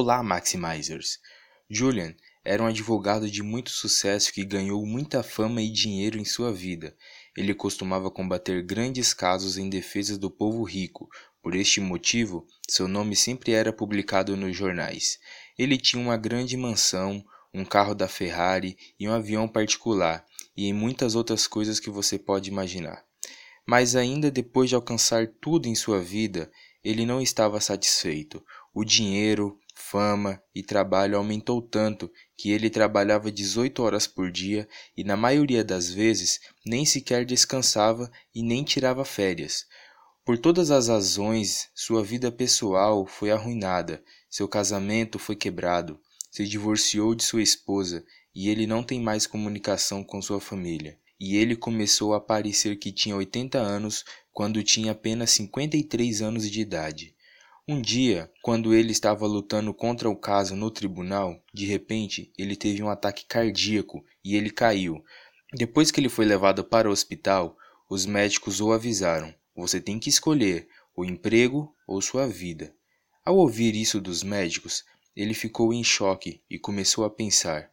Olá, Maximizers! Julian era um advogado de muito sucesso que ganhou muita fama e dinheiro em sua vida. Ele costumava combater grandes casos em defesa do povo rico. Por este motivo, seu nome sempre era publicado nos jornais. Ele tinha uma grande mansão, um carro da Ferrari e um avião particular, e em muitas outras coisas que você pode imaginar. Mas ainda depois de alcançar tudo em sua vida, ele não estava satisfeito. O dinheiro, fama e trabalho aumentou tanto que ele trabalhava 18 horas por dia e na maioria das vezes nem sequer descansava e nem tirava férias. Por todas as razões, sua vida pessoal foi arruinada, seu casamento foi quebrado, se divorciou de sua esposa e ele não tem mais comunicação com sua família. E ele começou a parecer que tinha 80 anos quando tinha apenas 53 anos de idade. Um dia, quando ele estava lutando contra o caso no tribunal, de repente ele teve um ataque cardíaco e ele caiu. Depois que ele foi levado para o hospital, os médicos o avisaram: você tem que escolher o emprego ou sua vida. Ao ouvir isso dos médicos, ele ficou em choque e começou a pensar: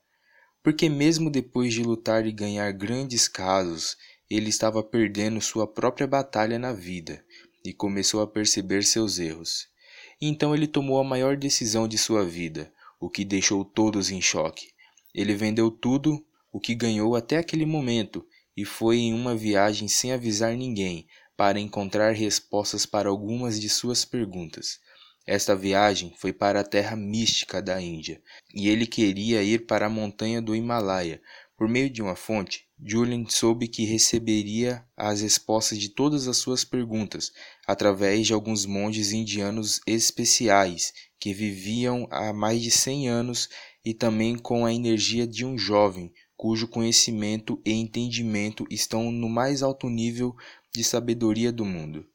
porque mesmo depois de lutar e ganhar grandes casos, ele estava perdendo sua própria batalha na vida e começou a perceber seus erros. Então ele tomou a maior decisão de sua vida, o que deixou todos em choque. Ele vendeu tudo o que ganhou até aquele momento e foi em uma viagem sem avisar ninguém para encontrar respostas para algumas de suas perguntas. Esta viagem foi para a terra mística da Índia, e ele queria ir para a montanha do Himalaia. Por meio de uma fonte, Julian soube que receberia as respostas de todas as suas perguntas através de alguns monges indianos especiais que viviam há mais de 100 anos e também com a energia de um jovem cujo conhecimento e entendimento estão no mais alto nível de sabedoria do mundo.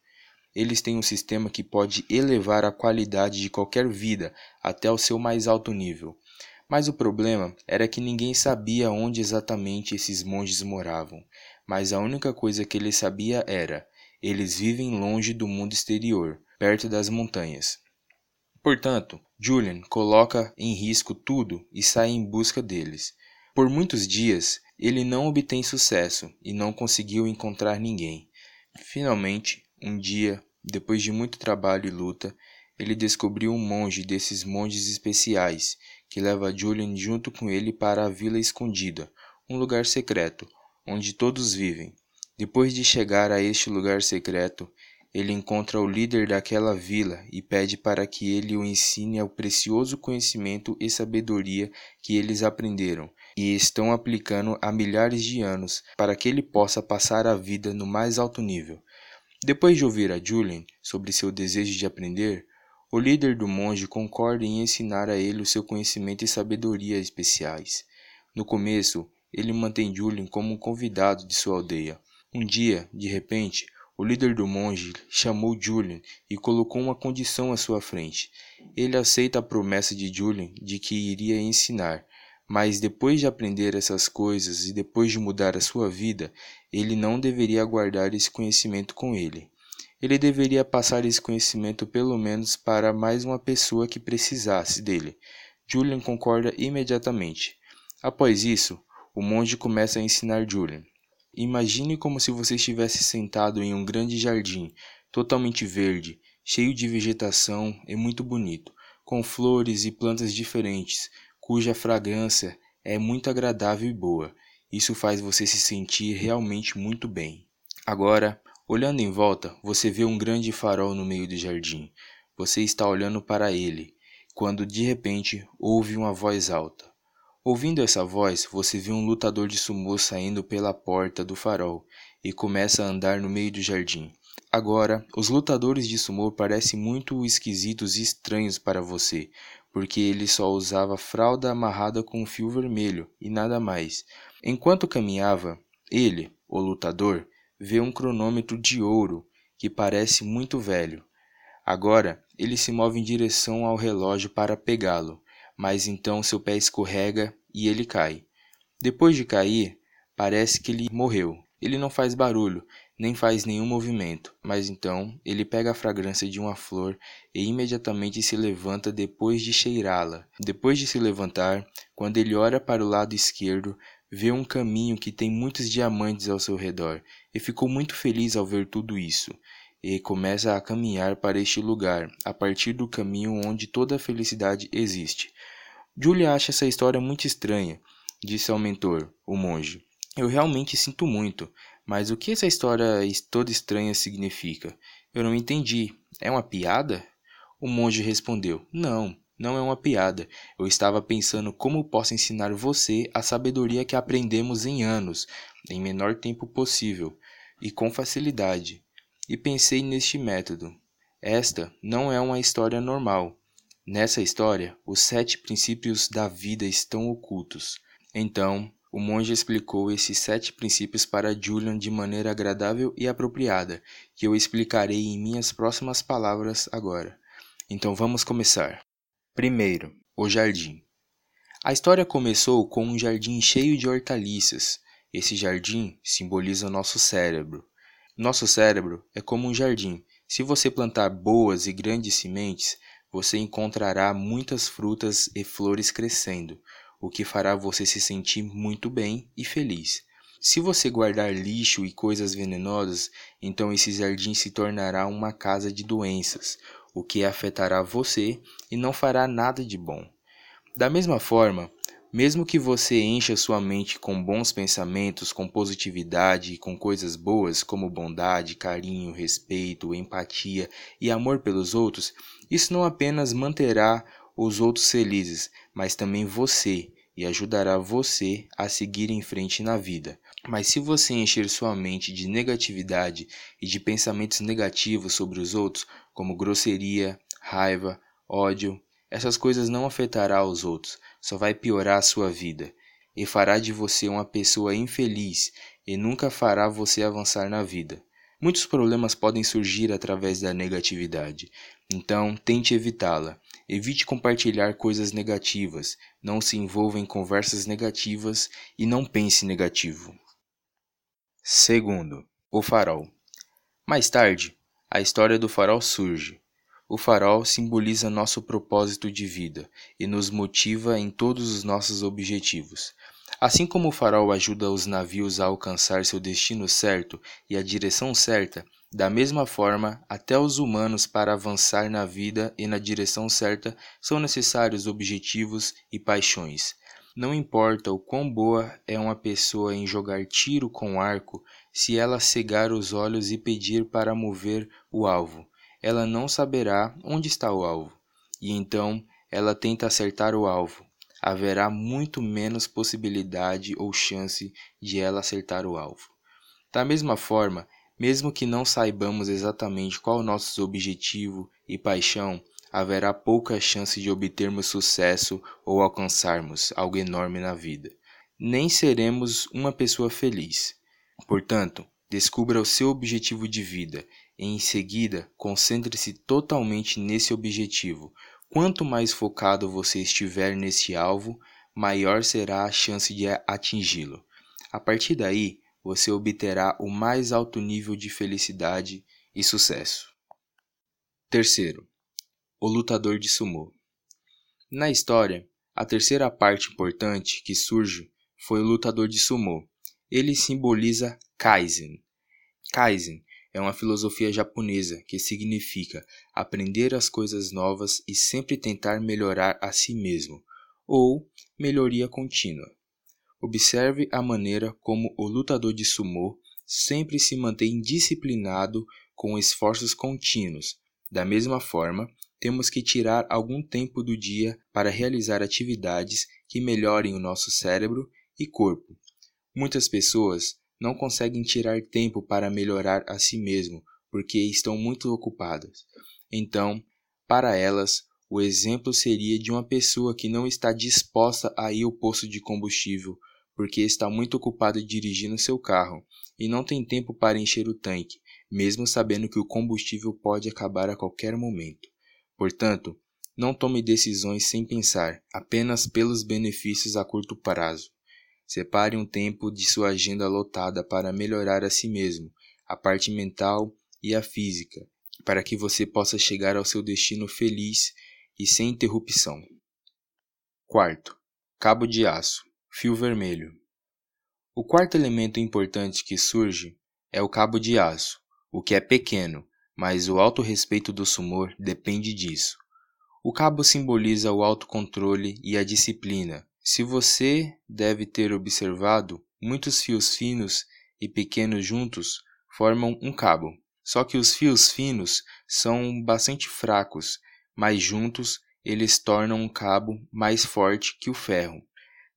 Eles têm um sistema que pode elevar a qualidade de qualquer vida até o seu mais alto nível. Mas o problema era que ninguém sabia onde exatamente esses monges moravam, mas a única coisa que ele sabia era: eles vivem longe do mundo exterior, perto das montanhas. Portanto, Julian coloca em risco tudo e sai em busca deles. Por muitos dias, ele não obtém sucesso e não conseguiu encontrar ninguém. Finalmente, um dia, depois de muito trabalho e luta, ele descobriu um monge desses monges especiais que leva Julian junto com ele para a Vila Escondida, um lugar secreto, onde todos vivem. Depois de chegar a este lugar secreto, ele encontra o líder daquela vila e pede para que ele o ensine ao precioso conhecimento e sabedoria que eles aprenderam e estão aplicando há milhares de anos para que ele possa passar a vida no mais alto nível. Depois de ouvir a Julian sobre seu desejo de aprender, o líder do monge concorda em ensinar a ele o seu conhecimento e sabedoria especiais. No começo, ele mantém Julian como um convidado de sua aldeia. Um dia, de repente, o líder do monge chamou Julian e colocou uma condição à sua frente. Ele aceita a promessa de Julian de que iria ensinar, mas depois de aprender essas coisas e depois de mudar a sua vida, ele não deveria guardar esse conhecimento com ele. Ele deveria passar esse conhecimento pelo menos para mais uma pessoa que precisasse dele. Julian concorda imediatamente. Após isso, o monge começa a ensinar Julian. Imagine como se você estivesse sentado em um grande jardim, totalmente verde, cheio de vegetação e muito bonito, com flores e plantas diferentes, cuja fragrância é muito agradável e boa. Isso faz você se sentir realmente muito bem. Agora, Olhando em volta, você vê um grande farol no meio do jardim. Você está olhando para ele, quando de repente ouve uma voz alta. Ouvindo essa voz, você vê um lutador de sumô saindo pela porta do farol e começa a andar no meio do jardim. Agora, os lutadores de sumô parecem muito esquisitos e estranhos para você, porque ele só usava fralda amarrada com um fio vermelho e nada mais. Enquanto caminhava, ele, o lutador, vê um cronômetro de ouro que parece muito velho. Agora ele se move em direção ao relógio para pegá-lo, mas então seu pé escorrega e ele cai. Depois de cair, parece que ele morreu. Ele não faz barulho, nem faz nenhum movimento, mas então ele pega a fragrância de uma flor e imediatamente se levanta depois de cheirá-la. Depois de se levantar, quando ele olha para o lado esquerdo, vê um caminho que tem muitos diamantes ao seu redor e ficou muito feliz ao ver tudo isso. E começa a caminhar para este lugar, a partir do caminho onde toda a felicidade existe. Julia acha essa história muito estranha, disse ao mentor, o monge. Eu realmente sinto muito, mas o que essa história toda estranha significa? Eu não entendi. É uma piada? O monge respondeu: Não, não é uma piada. Eu estava pensando como posso ensinar você a sabedoria que aprendemos em anos, em menor tempo possível e com facilidade. E pensei neste método. Esta não é uma história normal. Nessa história, os sete princípios da vida estão ocultos. Então, o monge explicou esses sete princípios para Julian de maneira agradável e apropriada, que eu explicarei em minhas próximas palavras agora. Então vamos começar. Primeiro, o jardim. A história começou com um jardim cheio de hortaliças. Esse jardim simboliza nosso cérebro. Nosso cérebro é como um jardim. Se você plantar boas e grandes sementes, você encontrará muitas frutas e flores crescendo o que fará você se sentir muito bem e feliz. Se você guardar lixo e coisas venenosas, então esse jardim se tornará uma casa de doenças, o que afetará você e não fará nada de bom. Da mesma forma, mesmo que você encha sua mente com bons pensamentos, com positividade e com coisas boas como bondade, carinho, respeito, empatia e amor pelos outros, isso não apenas manterá os outros felizes, mas também você, e ajudará você a seguir em frente na vida. Mas se você encher sua mente de negatividade e de pensamentos negativos sobre os outros, como grosseria, raiva, ódio, essas coisas não afetará os outros, só vai piorar a sua vida e fará de você uma pessoa infeliz e nunca fará você avançar na vida. Muitos problemas podem surgir através da negatividade, então tente evitá-la. Evite compartilhar coisas negativas, não se envolva em conversas negativas e não pense negativo. Segundo, o farol. Mais tarde, a história do farol surge. O farol simboliza nosso propósito de vida e nos motiva em todos os nossos objetivos. Assim como o farol ajuda os navios a alcançar seu destino certo e a direção certa, da mesma forma, até os humanos para avançar na vida e na direção certa são necessários objetivos e paixões. Não importa o quão boa é uma pessoa em jogar tiro com arco, se ela cegar os olhos e pedir para mover o alvo, ela não saberá onde está o alvo, e então ela tenta acertar o alvo haverá muito menos possibilidade ou chance de ela acertar o alvo. Da mesma forma, mesmo que não saibamos exatamente qual o nosso objetivo e paixão, haverá pouca chance de obtermos sucesso ou alcançarmos algo enorme na vida. Nem seremos uma pessoa feliz. Portanto, descubra o seu objetivo de vida e, em seguida, concentre-se totalmente nesse objetivo, Quanto mais focado você estiver nesse alvo, maior será a chance de atingi-lo. A partir daí, você obterá o mais alto nível de felicidade e sucesso. Terceiro, o lutador de sumô. Na história, a terceira parte importante que surge foi o lutador de sumô. Ele simboliza Kaizen. Kaizen é uma filosofia japonesa que significa aprender as coisas novas e sempre tentar melhorar a si mesmo, ou melhoria contínua. Observe a maneira como o lutador de sumô sempre se mantém disciplinado com esforços contínuos. Da mesma forma, temos que tirar algum tempo do dia para realizar atividades que melhorem o nosso cérebro e corpo. Muitas pessoas não conseguem tirar tempo para melhorar a si mesmo porque estão muito ocupadas. Então, para elas, o exemplo seria de uma pessoa que não está disposta a ir ao posto de combustível porque está muito ocupada dirigindo seu carro e não tem tempo para encher o tanque, mesmo sabendo que o combustível pode acabar a qualquer momento. Portanto, não tome decisões sem pensar, apenas pelos benefícios a curto prazo. Separe um tempo de sua agenda lotada para melhorar a si mesmo, a parte mental e a física, para que você possa chegar ao seu destino feliz e sem interrupção. Quarto, cabo de aço, fio vermelho. O quarto elemento importante que surge é o cabo de aço, o que é pequeno, mas o alto respeito do sumor depende disso. O cabo simboliza o autocontrole e a disciplina. Se você deve ter observado, muitos fios finos e pequenos juntos formam um cabo. Só que os fios finos são bastante fracos, mas juntos eles tornam um cabo mais forte que o ferro.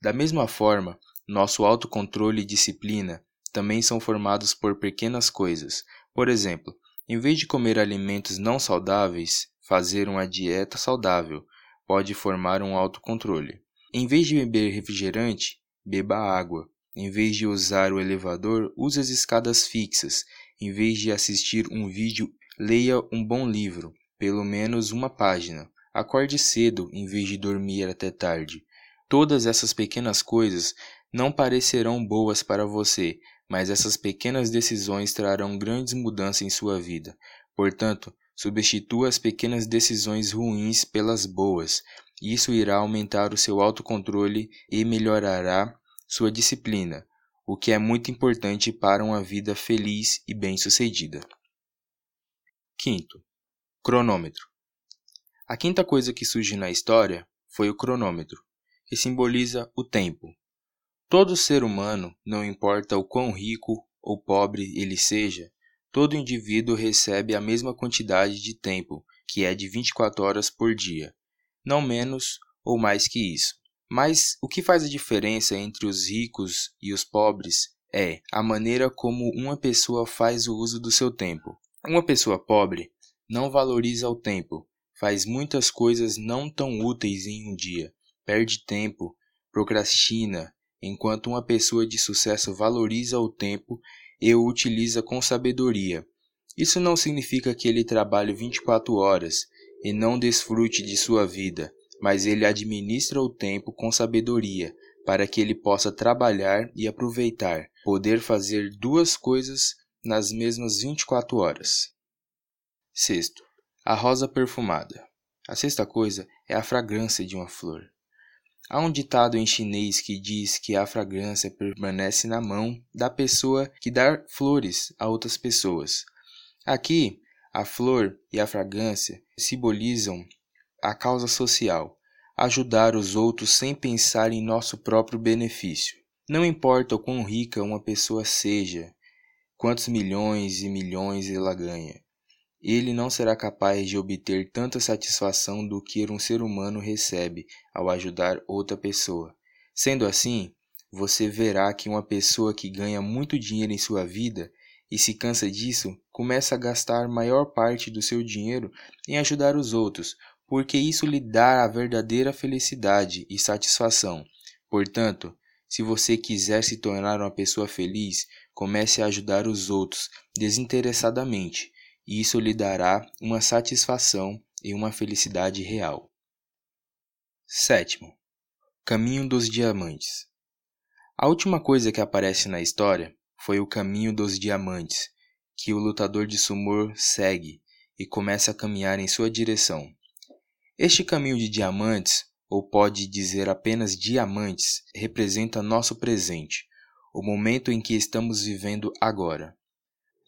Da mesma forma, nosso autocontrole e disciplina também são formados por pequenas coisas. Por exemplo, em vez de comer alimentos não saudáveis, fazer uma dieta saudável pode formar um autocontrole. Em vez de beber refrigerante, beba água. Em vez de usar o elevador, use as escadas fixas. Em vez de assistir um vídeo, leia um bom livro, pelo menos uma página. Acorde cedo em vez de dormir até tarde. Todas essas pequenas coisas não parecerão boas para você, mas essas pequenas decisões trarão grandes mudanças em sua vida. Portanto, substitua as pequenas decisões ruins pelas boas. Isso irá aumentar o seu autocontrole e melhorará sua disciplina, o que é muito importante para uma vida feliz e bem-sucedida. Quinto, cronômetro. A quinta coisa que surge na história foi o cronômetro, que simboliza o tempo. Todo ser humano, não importa o quão rico ou pobre ele seja, todo indivíduo recebe a mesma quantidade de tempo, que é de 24 horas por dia, não menos ou mais que isso. Mas o que faz a diferença entre os ricos e os pobres é a maneira como uma pessoa faz o uso do seu tempo. Uma pessoa pobre não valoriza o tempo, faz muitas coisas não tão úteis em um dia, perde tempo, procrastina, enquanto uma pessoa de sucesso valoriza o tempo e o utiliza com sabedoria. Isso não significa que ele trabalhe 24 horas e não desfrute de sua vida, mas ele administra o tempo com sabedoria, para que ele possa trabalhar e aproveitar, poder fazer duas coisas nas mesmas 24 horas. Sexto, a rosa perfumada. A sexta coisa é a fragrância de uma flor. Há um ditado em chinês que diz que a fragrância permanece na mão da pessoa que dá flores a outras pessoas. Aqui, a flor e a fragrância simbolizam a causa social, ajudar os outros sem pensar em nosso próprio benefício. Não importa o quão rica uma pessoa seja, quantos milhões e milhões ela ganha, ele não será capaz de obter tanta satisfação do que um ser humano recebe ao ajudar outra pessoa. Sendo assim, você verá que uma pessoa que ganha muito dinheiro em sua vida e se cansa disso, começa a gastar maior parte do seu dinheiro em ajudar os outros, porque isso lhe dá a verdadeira felicidade e satisfação. Portanto, se você quiser se tornar uma pessoa feliz, comece a ajudar os outros desinteressadamente, e isso lhe dará uma satisfação e uma felicidade real. Sétimo, Caminho dos Diamantes. A última coisa que aparece na história foi o caminho dos diamantes, que o lutador de sumô segue e começa a caminhar em sua direção. Este caminho de diamantes, ou pode dizer apenas diamantes, representa nosso presente, o momento em que estamos vivendo agora.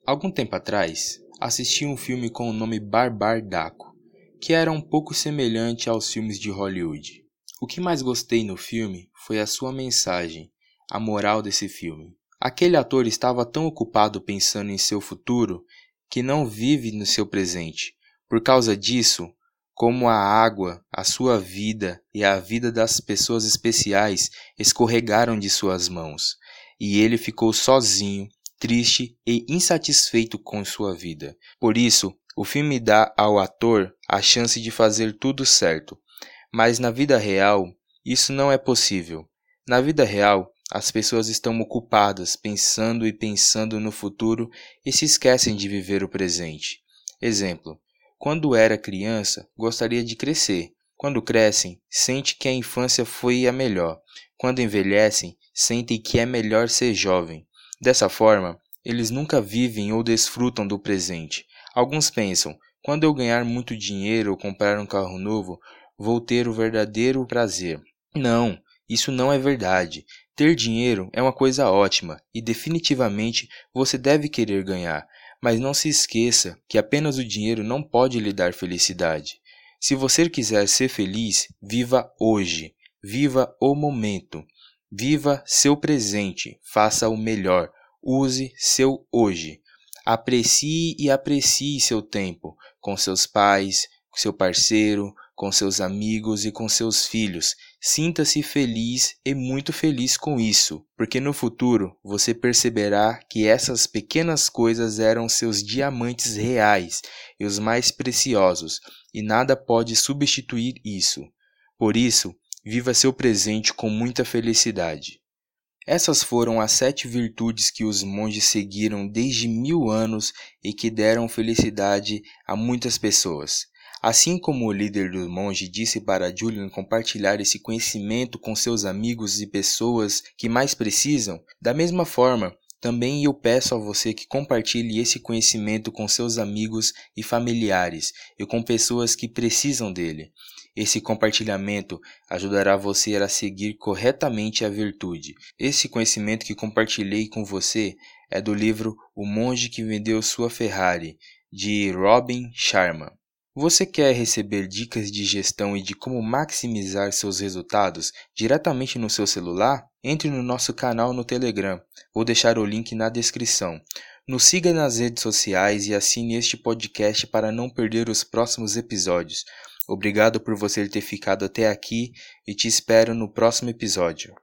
Algum tempo atrás, assisti um filme com o nome Barbar Daco, que era um pouco semelhante aos filmes de Hollywood. O que mais gostei no filme foi a sua mensagem, a moral desse filme. Aquele ator estava tão ocupado pensando em seu futuro que não vive no seu presente. Por causa disso, como a água, a sua vida e a vida das pessoas especiais escorregaram de suas mãos, e ele ficou sozinho, triste e insatisfeito com sua vida. Por isso, o filme dá ao ator a chance de fazer tudo certo. Mas na vida real, isso não é possível. Na vida real, as pessoas estão ocupadas pensando e pensando no futuro e se esquecem de viver o presente. Exemplo: quando era criança, gostaria de crescer. Quando crescem, sente que a infância foi a melhor. Quando envelhecem, sentem que é melhor ser jovem. Dessa forma, eles nunca vivem ou desfrutam do presente. Alguns pensam: quando eu ganhar muito dinheiro ou comprar um carro novo, vou ter o verdadeiro prazer. Não, isso não é verdade. Ter dinheiro é uma coisa ótima e definitivamente você deve querer ganhar, mas não se esqueça que apenas o dinheiro não pode lhe dar felicidade. Se você quiser ser feliz, viva hoje, viva o momento, viva seu presente, faça o melhor, use seu hoje. Aprecie e aprecie seu tempo com seus pais, seu parceiro, com seus amigos e com seus filhos. Sinta-se feliz e muito feliz com isso, porque no futuro você perceberá que essas pequenas coisas eram seus diamantes reais e os mais preciosos, e nada pode substituir isso. Por isso, viva seu presente com muita felicidade. Essas foram as sete virtudes que os monges seguiram desde mil anos e que deram felicidade a muitas pessoas. Assim como o líder do monge disse para Julian compartilhar esse conhecimento com seus amigos e pessoas que mais precisam, da mesma forma, também eu peço a você que compartilhe esse conhecimento com seus amigos e familiares e com pessoas que precisam dele. Esse compartilhamento ajudará você a seguir corretamente a virtude. Esse conhecimento que compartilhei com você é do livro O Monge que Vendeu Sua Ferrari, de Robin Sharma. Você quer receber dicas de gestão e de como maximizar seus resultados diretamente no seu celular? Entre no nosso canal no Telegram. Vou deixar o link na descrição. Nos siga nas redes sociais e assine este podcast para não perder os próximos episódios. Obrigado por você ter ficado até aqui e te espero no próximo episódio.